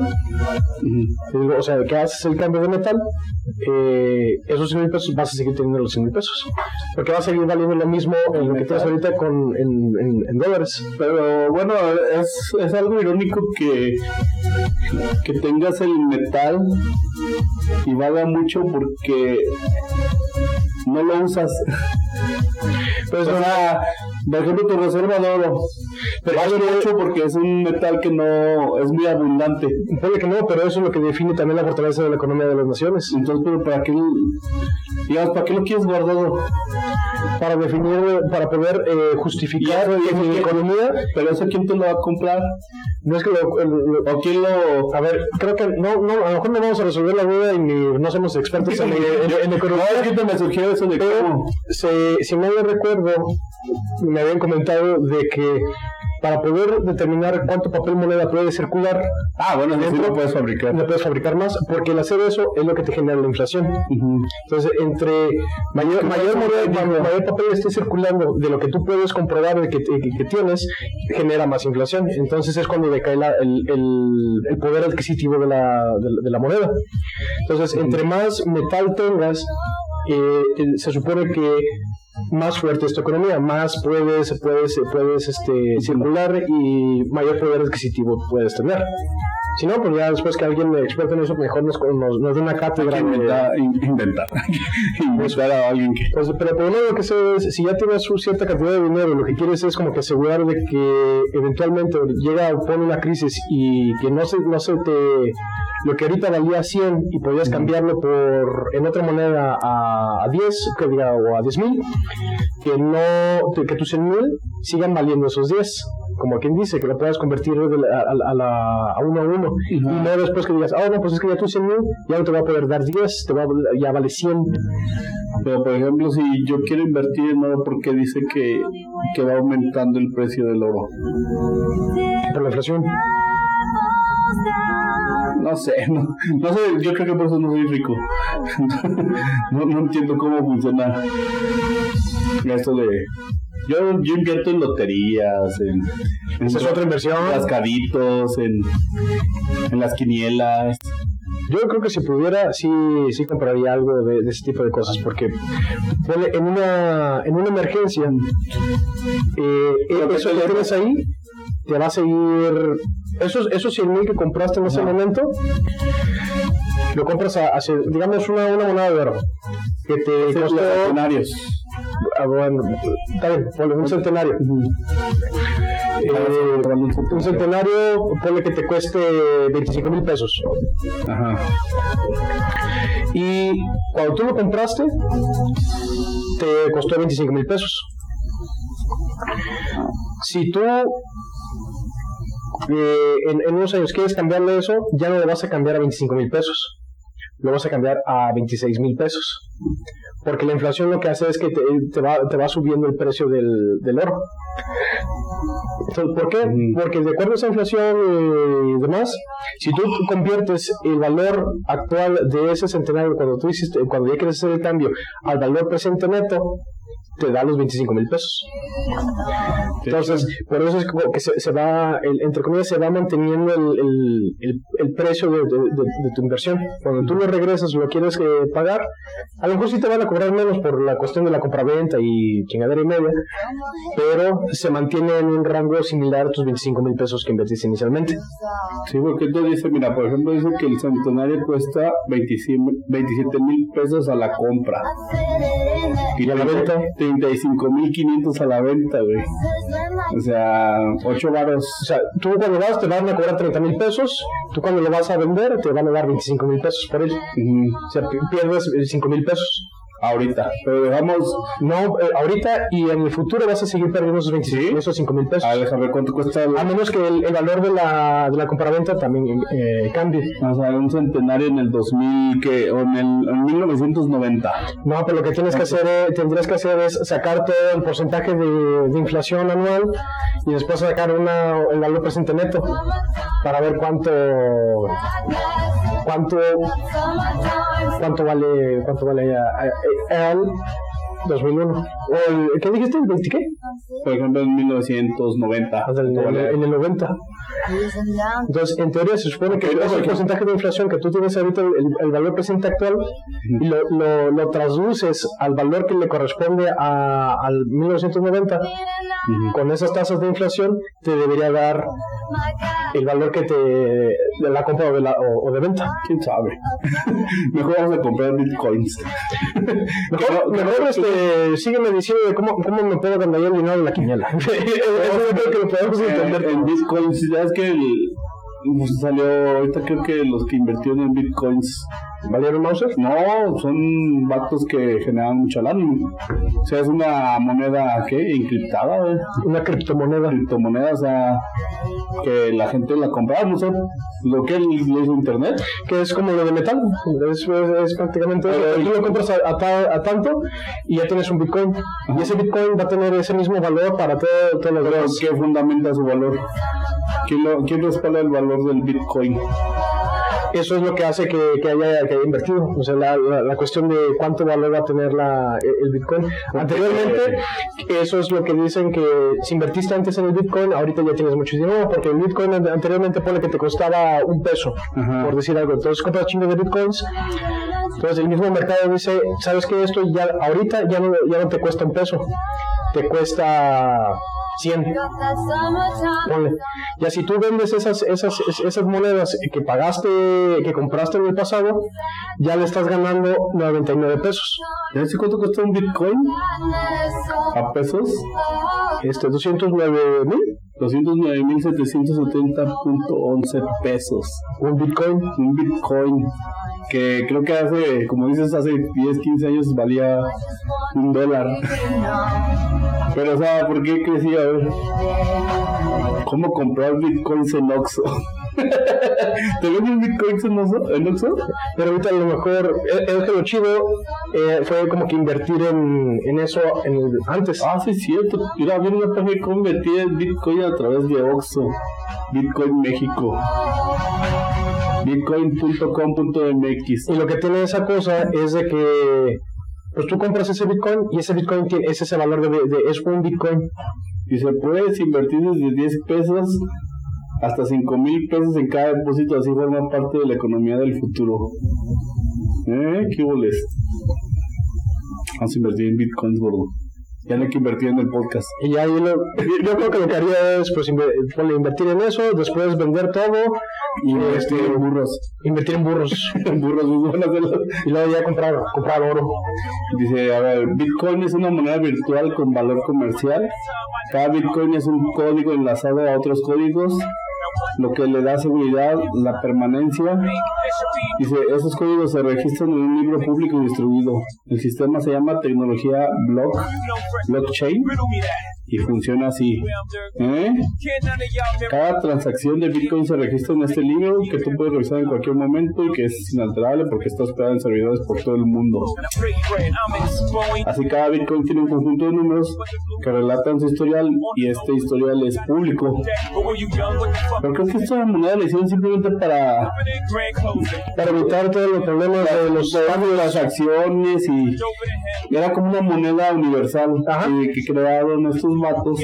o sea, que haces el cambio de metal, eh, esos 100 mil pesos vas a seguir teniendo los 100 mil pesos. Porque va a seguir valiendo lo mismo en lo que tienes ahorita con, en, en, dólares. Pero bueno, es, es algo irónico que, que tengas el metal y valga mucho porque no lo usas. Pues, o sea, por ejemplo, tu reserva de oro pero vale mucho porque es un metal que no es muy abundante. Puede que no, pero eso es lo que define también la fortaleza de la economía de las naciones. Entonces, pero ¿para qué, digamos, ¿para qué lo quieres guardado? Para definir, para poder eh, justificar la economía. Pero eso, ¿quién te lo va a comprar? No es que lo, o quién lo... A ver, creo que no, no, a lo mejor no vamos a resolver la duda y ni, no somos expertos en, en, economía. No, es que me surgió eso de cómo. Si mal no recuerdo, me habían comentado de que para poder determinar cuánto papel moneda puede circular. Ah, bueno, dentro, lo puedes fabricar. No puedes fabricar más, porque el hacer eso es lo que te genera la inflación. Entonces, entre mayor, mayor, moneda, mayor papel esté circulando de lo que tú puedes comprobar de que, que, tienes, genera más inflación. Entonces es cuando decae la, el, el, el, poder adquisitivo de la, de, la moneda. Entonces, entre más metal tengas, eh, se supone que más fuerte es tu economía, más puedes, puedes, puedes este, circular y mayor poder adquisitivo puedes tener. Si no, pues ya después que alguien experto en eso, mejor nos, nos, nos dé una cátedra. Inventar, inventar, inventar a alguien que... Pues, pero por lo que sé es, si ya tienes cierta cantidad de dinero, lo que quieres es como que asegurar de que eventualmente llega o pone una crisis y que no se, no se te... Lo que ahorita valía 100 y podías cambiarlo por en otra moneda a, a 10, que diga, o a 10 mil, que no, que tus 100 mil sigan valiendo esos 10 como quien dice, que lo puedas convertir a, la, a uno a uno. Y no después que digas, oh, no, pues es que ya tú 100 mil, ya no te va a poder dar 10, te va, ya vale 100. Pero, por ejemplo, si yo quiero invertir en oro, ¿por qué dice que, que va aumentando el precio del oro? Por la inflación. No sé, no, no sé, yo creo que por eso no soy rico. no, no entiendo cómo funciona esto de yo, yo invierto en loterías, en, Esa es otra inversión. En cascaditos, en, en las quinielas. Yo creo que si pudiera, sí, sí compraría algo de, ese tipo de cosas, porque en una, en una emergencia, eh, eso que tienes ahí te va a seguir. Esos, esos 100 mil que compraste en ese momento, lo compras a, digamos, una, una moneda de oro que te costó. Ah, bueno, está bien, un centenario. Eh, un centenario, ponle que te cueste 25 mil pesos. Ajá. Y cuando tú lo compraste, te costó 25 mil pesos. Si tú eh, en, en, unos años quieres cambiarle eso, ya no le vas a cambiar a 25 mil pesos, lo vas a cambiar a 26 mil pesos porque la inflación lo que hace es que te, va, te va subiendo el precio del, del oro. ¿Por qué? Porque de acuerdo a esa inflación y demás, si tú conviertes el valor actual de ese centenario cuando tú hiciste, cuando ya quieres hacer el cambio al valor presente neto, te da los 25 mil pesos. Entonces, por eso es como que se, va, entre comillas, se va manteniendo el, el, el, precio de, de, tu inversión. Cuando tú lo regresas o lo quieres eh, pagar, a lo mejor sí te van a cobrar menos por la cuestión de la compraventa y chingadera y media, pero se mantiene en un rango similar a tus 25 mil pesos que invertiste inicialmente. Sí, porque entonces dice, mira, por ejemplo, dice que el centenario cuesta 27 mil pesos a la compra. Y a la venta 35.500 a la venta, güey. O sea, 8 varos. O sea, tú cuando vas te van a cobrar 30 mil pesos, tú cuando lo vas a vender te van a dar 25 mil pesos por él. O sea, pierdes 5 mil pesos. Ahorita, pero dejamos. No, eh, ahorita y en el futuro vas a seguir perdiendo esos 25, esos 5 mil pesos. A déjame ver cuánto cuesta. el- A menos que el, el valor de la, de la compraventa también eh, cambie. O sea, un centenario en el 2000, que, o en, el, en 1990. No, pero lo que tienes que hacer, eh, tendrías que hacer es sacar todo el porcentaje de, de inflación anual y después sacar una, el valor presente neto para ver cuánto cuánto cuánto vale cuánto vale a- a- al 2001 o el, ¿qué dijiste? ¿El 20 qué? Por ejemplo, en 1990. O sea, en, ¿cuánto el, en el 90 entonces en teoría se supone que ese porcentaje de inflación que tú tienes ahorita el, el valor presente actual y lo, lo, lo traduces al valor que le corresponde a, al 1990 con esas tasas de inflación te debería dar el valor que te de la compra o de, la, o, o de venta. ¿Quién sabe? Mejor vamos a comprar bitcoins. mejor, mejor este, sígueme diciendo de cómo, cómo me puedo ganar el dinero de la quiniela. Eso yo creo que lo podemos entender. en bitcoins, ya es que el, salió, ahorita creo que los que invirtieron en bitcoins, ¿valieron Mauser? no, son vatos que generan mucha lana. O sea, es una moneda, ¿qué? Encriptada, una criptomoneda criptomoneda, o sea, que la gente la compraba, no sé, lo que le hizo internet. que es como lo de metal, es, es- es prácticamente eso. tú lo compras a, a a tanto y ya tienes un bitcoin y ese bitcoin va a tener ese mismo valor para todo, todas las Pero. ¿qué fundamenta su valor? ¿Quién, lo, quién respalda el valor del bitcoin? Eso es lo que hace que, que haya, que haya invertido, o sea, la, la, la cuestión de cuánto valor va a tener la, el bitcoin. Anteriormente, eso es lo que dicen que si invertiste antes en el bitcoin, ahorita ya tienes mucho dinero, porque el bitcoin an- anteriormente pone que te costaba un peso, Ajá. por decir algo. Entonces compras chingos de bitcoins. Entonces el mismo mercado dice, ¿sabes qué? Esto ya ahorita ya no, ya no te cuesta un peso, te cuesta 100. Ponle. Ya si tú vendes esas, esas, es- esas monedas que pagaste, que compraste en el pasado, ya le estás ganando 99 pesos. ¿Ya sé cuánto cuesta un bitcoin? ¿A pesos? Este, 209 mil, 209.770.11 pesos. un bitcoin. Un bitcoin que creo que hace, como dices, hace 10, 15 años valía un dólar. Pero, o sea, ¿por qué crecía? A ver, ¿cómo comprar bitcoins en Oxxo? ¿Te venden bitcoins en Oxxo? ¿En Oxxo? Pero ahorita a lo mejor, es, es que lo chido eh, fue como que invertir en, en eso en el- antes. Ah, sí, es cierto. Mira, viene una página cómo invertir en bitcoin a través de Oxxo. Bitcoin México. Bitcoin.com.mx. Y lo que tiene esa cosa es de que pues tú compras ese bitcoin y ese bitcoin tiene, es ese valor de, de- es un bitcoin. Y se puedes invertir desde 10 pesos hasta 5 mil pesos en cada depósito, así forma parte de la economía del futuro. ¿Eh? ¿Qué boles? Vamos a invertir en bitcoins, gordo. Ya no hay que invertir en el podcast. Y ya yo, lo- yo creo que lo que haría es pues invertir en eso, después vender todo invertir este, en burros. invertir en burros En burros, muy buenas de las- y luego ya comprar, comprar oro. Dice, a ver, Bitcoin es una moneda virtual con valor comercial. Cada Bitcoin es un código enlazado a otros códigos, lo que le da seguridad, la permanencia. Dice, esos códigos se registran en un libro público y distribuido. El sistema se llama tecnología block, blockchain y funciona así. ¿Eh? Cada transacción de Bitcoin se registra en este libro que tú puedes revisar en cualquier momento y que es inalterable porque está hospedado en servidores por todo el mundo. Así cada Bitcoin tiene un conjunto de números que relatan su historial y este historial es público. Pero creo que esta moneda la hicieron simplemente para, Para evitar todos los problemas de los de las acciones y y era como una moneda universal Ajá. eh, que crearon estos vatos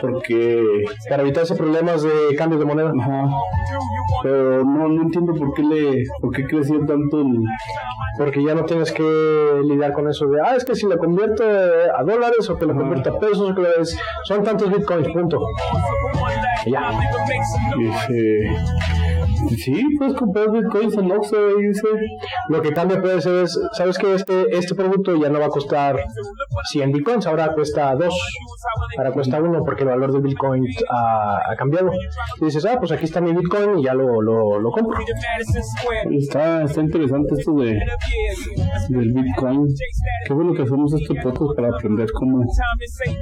porque para evitarse problemas de cambios de moneda. ajá, pero no, no entiendo por qué le por qué creció tanto el Porque ya no tienes que lidiar con eso de, ah, es que si lo convierto eh, a dólares o que lo convierto a pesos, o que son tantos bitcoins, punto. Y ya. Dice, Sí, puedes comprar bitcoins en Oxxo dice. Lo que cambia puede ser es, ¿sabes que este, este producto ya no va a costar 100 bitcoins, ahora cuesta 2, ahora cuesta 1 porque el valor del bitcoin ha, cambiado. Y dices, ah, pues aquí está mi bitcoin y ya lo, lo, lo compro. Está, está interesante esto de del bitcoin. Qué bueno que hacemos este podcast para aprender cómo,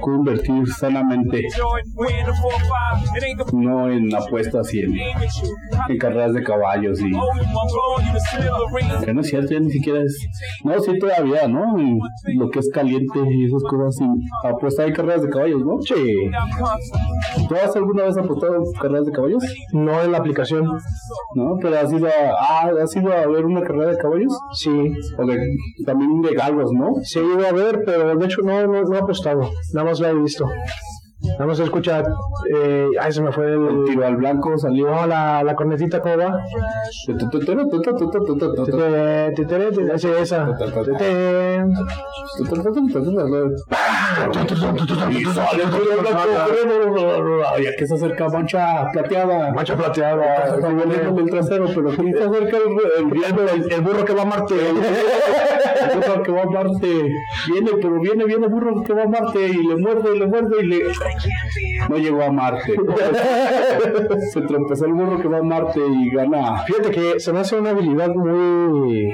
cómo invertir sanamente. No en apuestas y en, en carreras de caballos y que no es cierto, ya ni siquiera es. No, sí, todavía, ¿no? En lo que es caliente y esas cosas. Y apuesta hay carreras de caballos, ¿no? Sí, ¿Tú has alguna vez apostado en carreras de caballos? no en la aplicación. ¿No? Pero has ido a, ah, has ido a ver una carrera de caballos? Sí, O de, también de galgos, ¿no? sí he ido a ver, pero de hecho no, no, no he apostado, nada más la he visto. Nada más se escucha, eh, ay, se me fue El el... tiro al blanco salió. La, la cornetita, ¿cómo va? Esa. Y sale que se acerca mancha plateada. Mancha plateada. Está volviendo el trasero, pero aquí se acerca el burro que va a Marte. El burro que va a Marte. Viene, pero viene, viene el burro que va a Marte y le muerde y le muerde y le. No llegó a Marte. Se tropezó el burro que va a Marte y gana. Fíjate que se me hace una habilidad muy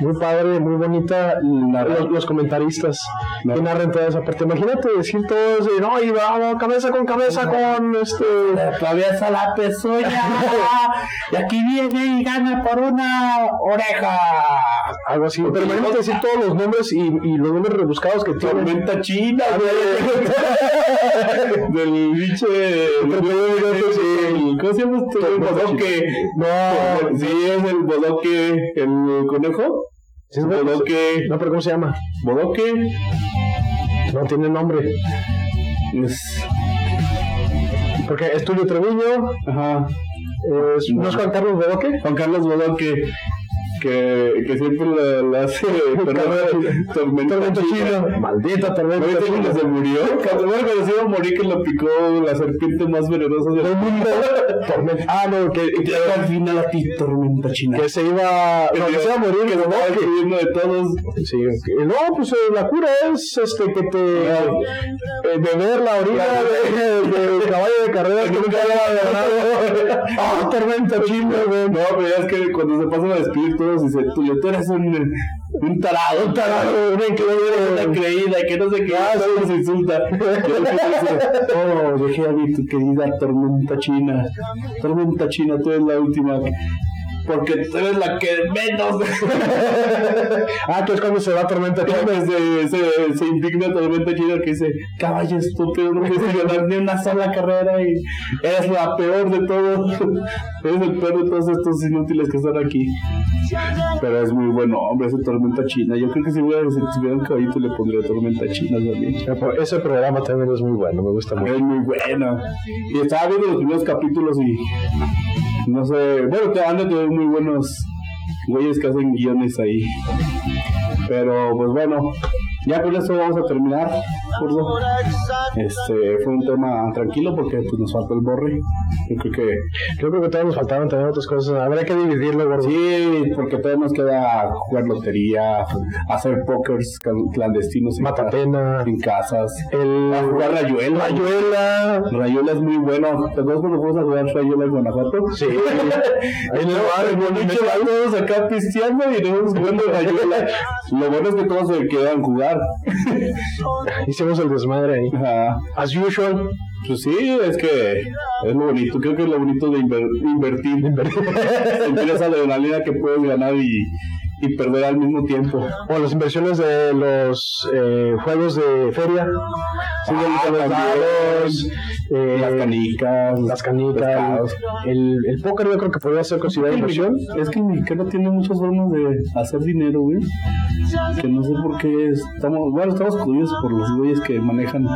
muy padre, muy bonita los, los comentaristas que narran toda esa parte. Imagínate decir todo eso, y, no, y vamos cabeza con cabeza con este Atraviesa la pezuña y aquí viene y gana por una oreja. algo así. Pero imagínate decir todos los nombres y, y los nombres rebuscados que tienen. Tormenta china, güey. Del biche. del- ¿Cómo se llama este? El bodoque. No, sí, es el bodoque. El conejo. Sí, es. Bodoque. No, pero ¿cómo se llama? Bodoque. No tiene nombre. Es. Porque es Tulio Treviño, Ajá. es, ¿no es Juan Carlos Bodoque? Juan Carlos Bodoque. Que, que siempre le, le hace tormenta, tormenta Tormenta china. Maldita ¿No tormenta china. se murió? Cuando, se iba a morir que lo picó la serpiente más venenosa del mundo. Tormenta- Ah, no, que, da al final a ti tormenta china. que se iba, no, que se iba a morir. Que estaba despidiendo de todos. Sí, que- no, pues eh, la cura es este que te eh, beber la orina de- caballo de carreras que nunca había ganado. Ah, tormenta china, güey. No, pero ya es que cuando se pasan a despedir todos dice, tú, tú eres un, un tarado, un tarado, una increíble, una creída, que no sé qué, ah, nos insulta. Oh, dejé a tu querida tormenta china. Tormenta china, tú eres la última. Porque tú eres la que menos. Ah, que es cuando se va tormenta china. se, se, se indigna tormenta china que dice, caballo estúpido, no puedes ganar ni una sola carrera y eres la peor de todos. eres el peor de todos estos inútiles que están aquí. Pero es muy bueno, hombre, ese tormenta china. Yo creo que si hubiera, si tuviera un caballito le pondría tormenta china también. Ese programa también es muy bueno, me gusta mucho. Es muy bueno. Y estaba viendo los primeros capítulos y no sé, bueno, te van a tener muy buenos güeyes que hacen guiones ahí. Pero pues bueno, ya con eso vamos a terminar. Gordo. Este fue un tema tranquilo porque pues nos falta el borre. Yo creo que Yo creo que todavía nos faltaban también otras cosas. Habrá que dividirlo, gordo. sí, porque todavía nos queda jugar lotería, hacer pokers clandestinos en, Matatena, en casas, el jugar rayuela. Rayuela. Rayuela es muy bueno. ¿Te acuerdas cuando fuimos a jugar Rayuela en Guanajuato? Sí. En el bar, en todos acá pisteando y nosotros jugando Rayuela. Lo bueno es que todos se quedan Hicimos el desmadre ahí. Ajá. As usual. Pues sí, es que es lo bonito. Creo que es lo bonito de inver- invertir. Sentir esa adrenalina que puedes ganar y, y perder al mismo tiempo. O las inversiones de los eh, juegos de feria. Sí, Ah, los dados, eh, Las canicas, las canicas. El, el póker yo creo que podría ser considerado inversión. Es que el mexicano tiene muchas formas de hacer dinero, güey. Que no sé por qué estamos, bueno, estamos jodidos por los güeyes que manejan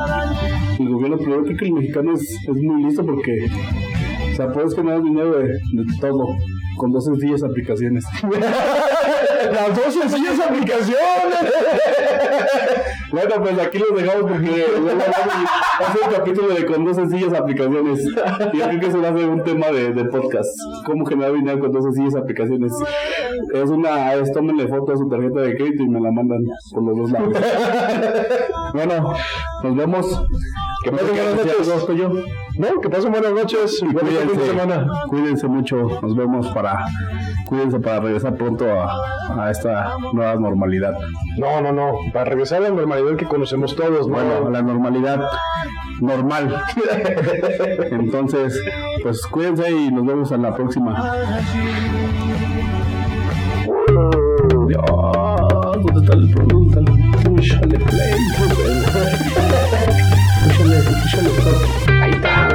el gobierno, pero yo creo que el mexicano es, es muy listo porque, o sea, puedes ganar dinero de, de todo con dos sencillas aplicaciones. Las dos sencillas aplicaciones. Bueno, pues aquí los dejamos porque hace un capítulo de con dos sencillas aplicaciones. Y yo creo que eso va a ser un tema de, de podcast. ¿Cómo generar dinero con dos sencillas aplicaciones? Es una, es tómenle foto a su tarjeta de crédito y me la mandan por los dos lados. bueno, nos vemos. Que pasen buenas noches. Yo. No, que pasen buenas noches. Y Buen fin de cuídense, semana. cuídense mucho. Nos vemos para, cuídense para regresar pronto a, a esta nueva normalidad. No, no, no. Para regresar a la normalidad que conocemos todos, ¿no? Bueno, a la normalidad normal. Entonces, pues cuídense y nos vemos en la próxima. Dios, ¿dónde está el producto? Púchale play. Púchale, púchale stop. Ahí está.